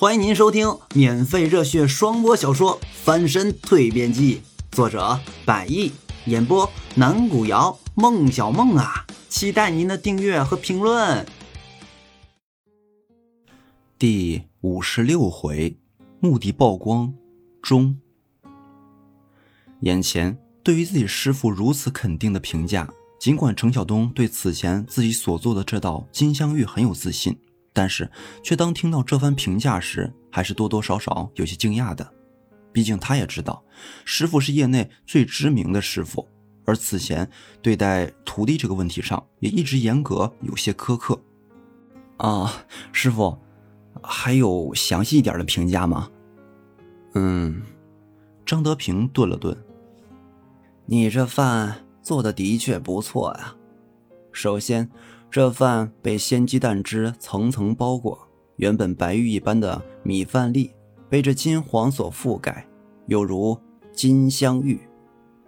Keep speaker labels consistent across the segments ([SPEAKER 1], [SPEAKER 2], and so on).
[SPEAKER 1] 欢迎您收听免费热血双播小说《翻身蜕变记》，作者百亿，演播南古瑶、孟小梦啊，期待您的订阅和评论。
[SPEAKER 2] 第五十六回，目的曝光中。眼前对于自己师傅如此肯定的评价，尽管程晓东对此前自己所做的这道金镶玉很有自信。但是，却当听到这番评价时，还是多多少少有些惊讶的。毕竟他也知道，师傅是业内最知名的师傅，而此前对待徒弟这个问题上，也一直严格，有些苛刻。啊，师傅，还有详细一点的评价吗？嗯，张德平顿了顿。
[SPEAKER 3] 你这饭做的的确不错呀。首先。这饭被鲜鸡蛋汁层层包裹，原本白玉一般的米饭粒被这金黄所覆盖，有如金镶玉。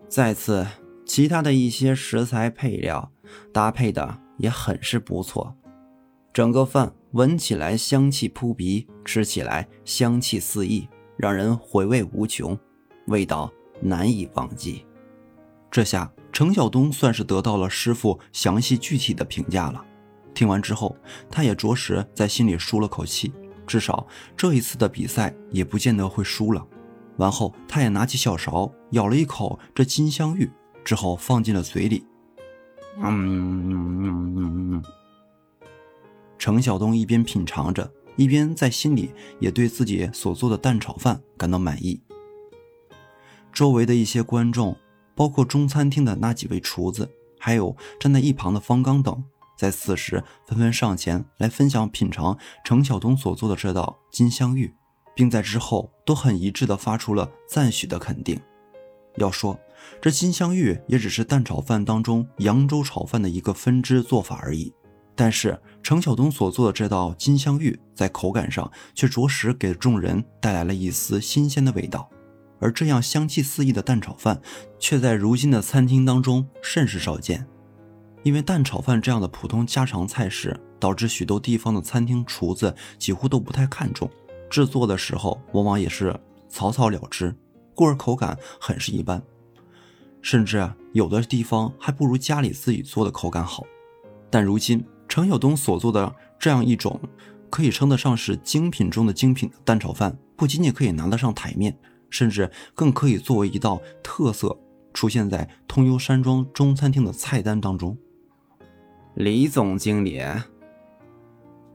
[SPEAKER 3] 再次，其他的一些食材配料搭配的也很是不错，整个饭闻起来香气扑鼻，吃起来香气四溢，让人回味无穷，味道难以忘记。
[SPEAKER 2] 这下。程晓东算是得到了师傅详细具体的评价了。听完之后，他也着实在心里舒了口气，至少这一次的比赛也不见得会输了。完后，他也拿起小勺咬了一口这金镶玉，之后放进了嘴里。嗯，程晓东一边品尝着，一边在心里也对自己所做的蛋炒饭感到满意。周围的一些观众。包括中餐厅的那几位厨子，还有站在一旁的方刚等，在此时纷纷上前来分享品尝程晓东所做的这道金镶玉，并在之后都很一致地发出了赞许的肯定。要说这金镶玉也只是蛋炒饭当中扬州炒饭的一个分支做法而已，但是程晓东所做的这道金镶玉在口感上却着实给众人带来了一丝新鲜的味道。而这样香气四溢的蛋炒饭，却在如今的餐厅当中甚是少见。因为蛋炒饭这样的普通家常菜式，导致许多地方的餐厅厨子几乎都不太看重，制作的时候往往也是草草了之，故而口感很是一般。甚至，有的地方还不如家里自己做的口感好。但如今程晓东所做的这样一种，可以称得上是精品中的精品的蛋炒饭，不仅仅可以拿得上台面。甚至更可以作为一道特色，出现在通幽山庄中餐厅的菜单当中。
[SPEAKER 3] 李总经理，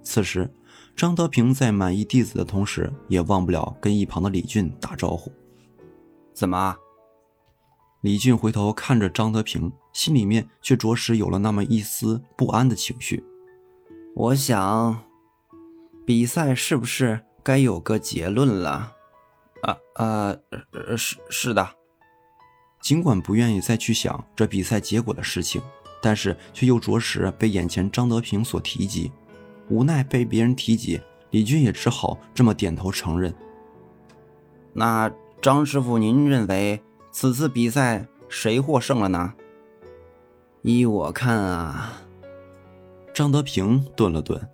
[SPEAKER 2] 此时张德平在满意弟子的同时，也忘不了跟一旁的李俊打招呼。
[SPEAKER 3] 怎么？
[SPEAKER 2] 李俊回头看着张德平，心里面却着实有了那么一丝不安的情绪。
[SPEAKER 3] 我想，比赛是不是该有个结论了？
[SPEAKER 2] 啊啊，是是的。尽管不愿意再去想这比赛结果的事情，但是却又着实被眼前张德平所提及，无奈被别人提及，李军也只好这么点头承认。
[SPEAKER 3] 那张师傅，您认为此次比赛谁获胜了呢？依我看啊，
[SPEAKER 2] 张德平顿了顿，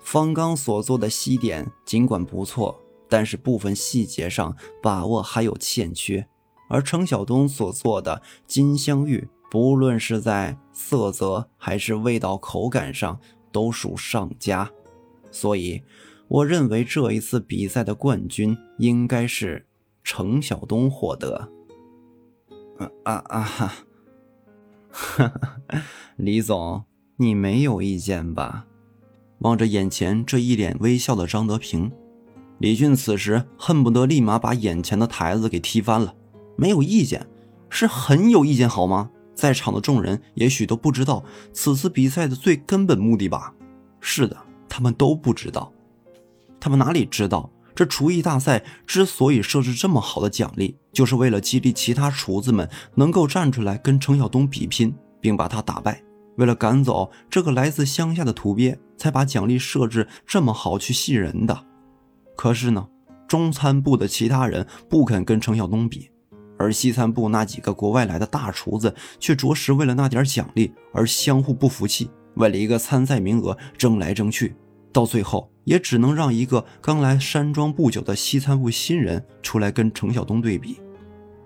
[SPEAKER 3] 方刚所做的西点尽管不错。但是部分细节上把握还有欠缺，而程晓东所做的金镶玉，不论是在色泽还是味道口感上都属上佳，所以我认为这一次比赛的冠军应该是程晓东获得。
[SPEAKER 2] 啊啊啊！哈，哈哈，李总，你没有意见吧？望着眼前这一脸微笑的张德平。李俊此时恨不得立马把眼前的台子给踢翻了。没有意见，是很有意见，好吗？在场的众人也许都不知道此次比赛的最根本目的吧？是的，他们都不知道。他们哪里知道，这厨艺大赛之所以设置这么好的奖励，就是为了激励其他厨子们能够站出来跟程晓东比拼，并把他打败。为了赶走这个来自乡下的土鳖，才把奖励设置这么好去吸人的。可是呢，中餐部的其他人不肯跟程晓东比，而西餐部那几个国外来的大厨子却着实为了那点奖励而相互不服气，为了一个参赛名额争来争去，到最后也只能让一个刚来山庄不久的西餐部新人出来跟程晓东对比。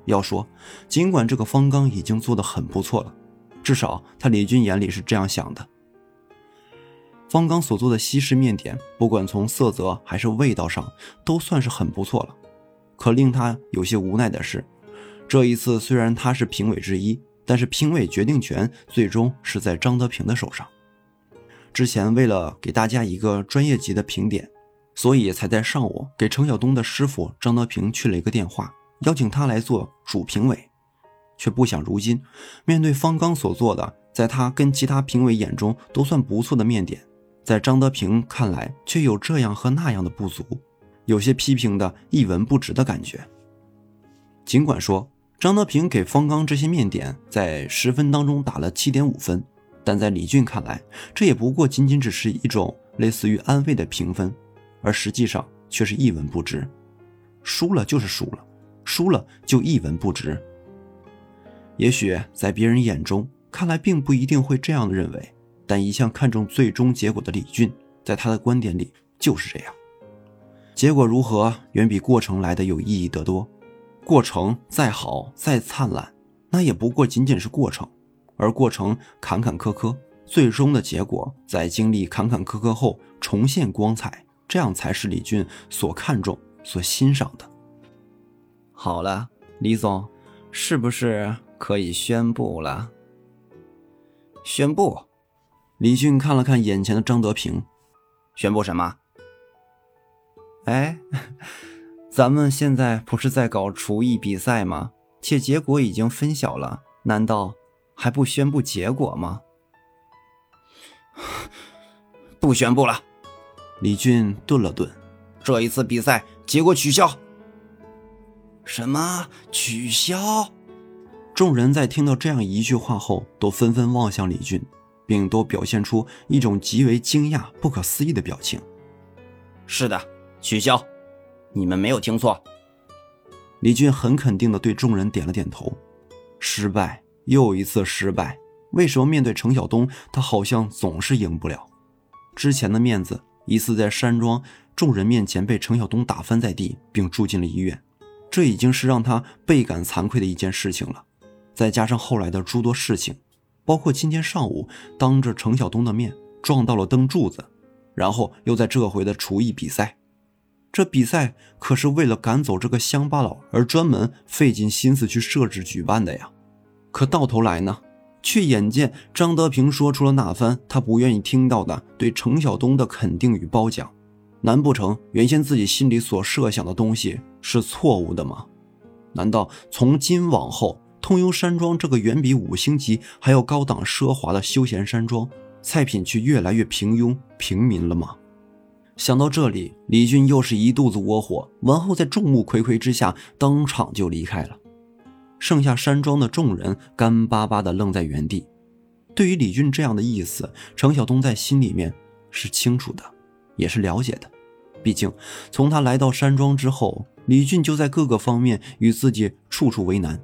[SPEAKER 2] 要说，尽管这个方刚已经做得很不错了，至少他李军眼里是这样想的。方刚所做的西式面点，不管从色泽还是味道上，都算是很不错了。可令他有些无奈的是，这一次虽然他是评委之一，但是评委决定权最终是在张德平的手上。之前为了给大家一个专业级的评点，所以才在上午给程晓东的师傅张德平去了一个电话。邀请他来做主评委，却不想如今面对方刚所做的，在他跟其他评委眼中都算不错的面点，在张德平看来却有这样和那样的不足，有些批评的一文不值的感觉。尽管说张德平给方刚这些面点在十分当中打了七点五分，但在李俊看来，这也不过仅仅只是一种类似于安慰的评分，而实际上却是一文不值。输了就是输了。输了就一文不值。也许在别人眼中看来，并不一定会这样认为，但一向看重最终结果的李俊，在他的观点里就是这样。结果如何，远比过程来的有意义得多。过程再好再灿烂，那也不过仅仅是过程，而过程坎坎坷坷，最终的结果在经历坎坎坷坷后重现光彩，这样才是李俊所看重、所欣赏的。
[SPEAKER 3] 好了，李总，是不是可以宣布了？
[SPEAKER 2] 宣布？李俊看了看眼前的张德平，
[SPEAKER 3] 宣布什么？哎，咱们现在不是在搞厨艺比赛吗？且结果已经分晓了，难道还不宣布结果吗？
[SPEAKER 1] 不宣布了。
[SPEAKER 2] 李俊顿了顿，
[SPEAKER 1] 这一次比赛结果取消。
[SPEAKER 3] 什么取消？
[SPEAKER 2] 众人在听到这样一句话后，都纷纷望向李俊，并都表现出一种极为惊讶、不可思议的表情。
[SPEAKER 1] 是的，取消，你们没有听错。
[SPEAKER 2] 李俊很肯定地对众人点了点头。失败，又一次失败。为什么面对程晓东，他好像总是赢不了？之前的面子，一次在山庄众人面前被程晓东打翻在地，并住进了医院。这已经是让他倍感惭愧的一件事情了，再加上后来的诸多事情，包括今天上午当着程晓东的面撞到了灯柱子，然后又在这回的厨艺比赛，这比赛可是为了赶走这个乡巴佬而专门费尽心思去设置举办的呀，可到头来呢，却眼见张德平说出了那番他不愿意听到的对程晓东的肯定与褒奖。难不成原先自己心里所设想的东西是错误的吗？难道从今往后，通幽山庄这个远比五星级还要高档奢华的休闲山庄，菜品却越来越平庸平民了吗？想到这里，李俊又是一肚子窝火，完后在众目睽睽之下当场就离开了。剩下山庄的众人干巴巴的愣在原地。对于李俊这样的意思，程晓东在心里面是清楚的。也是了解的，毕竟从他来到山庄之后，李俊就在各个方面与自己处处为难。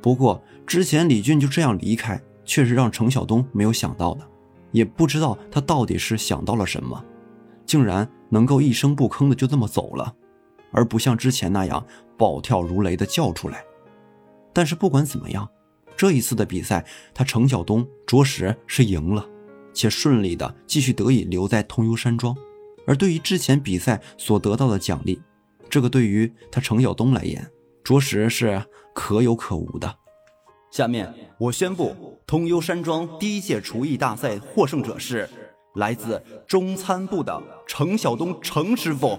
[SPEAKER 2] 不过之前李俊就这样离开，确实让程晓东没有想到的，也不知道他到底是想到了什么，竟然能够一声不吭的就这么走了，而不像之前那样暴跳如雷的叫出来。但是不管怎么样，这一次的比赛，他程晓东着实是赢了，且顺利的继续得以留在通幽山庄。而对于之前比赛所得到的奖励，这个对于他程晓东来言，着实是可有可无的。
[SPEAKER 1] 下面我宣布，通幽山庄第一届厨艺大赛获胜者是来自中餐部的程晓东程师傅。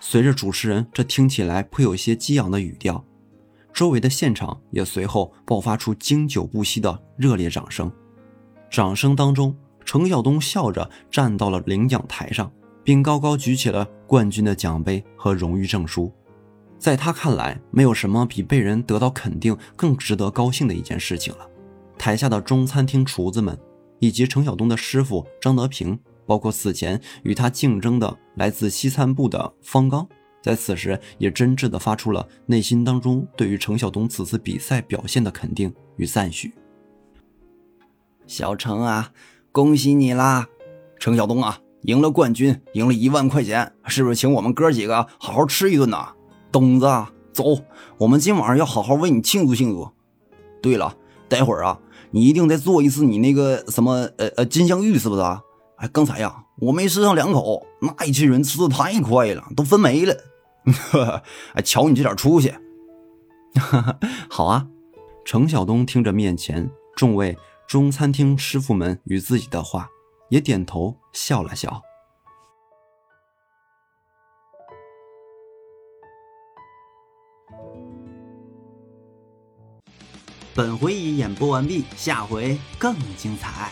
[SPEAKER 2] 随着主持人这听起来颇有些激昂的语调，周围的现场也随后爆发出经久不息的热烈掌声。掌声当中，程晓东笑着站到了领奖台上，并高高举起了冠军的奖杯和荣誉证书。在他看来，没有什么比被人得到肯定更值得高兴的一件事情了。台下的中餐厅厨子们，以及程晓东的师傅张德平，包括此前与他竞争的来自西餐部的方刚，在此时也真挚地发出了内心当中对于程晓东此次比赛表现的肯定与赞许。
[SPEAKER 3] 小程啊，恭喜你啦，
[SPEAKER 2] 程晓东啊，赢了冠军，赢了一万块钱，是不是请我们哥几个好好吃一顿呐？东子，走，我们今晚上要好好为你庆祝庆祝。对了，待会儿啊，你一定得做一次你那个什么呃呃金镶玉，是不是？哎，刚才呀，我没吃上两口，那一群人吃的太快了，都分没了。哎，瞧你这点出息。
[SPEAKER 3] 好啊，
[SPEAKER 2] 程晓东听着面前众位中餐厅师傅们与自己的话，也点头笑了笑。
[SPEAKER 1] 本回已演播完毕，下回更精彩。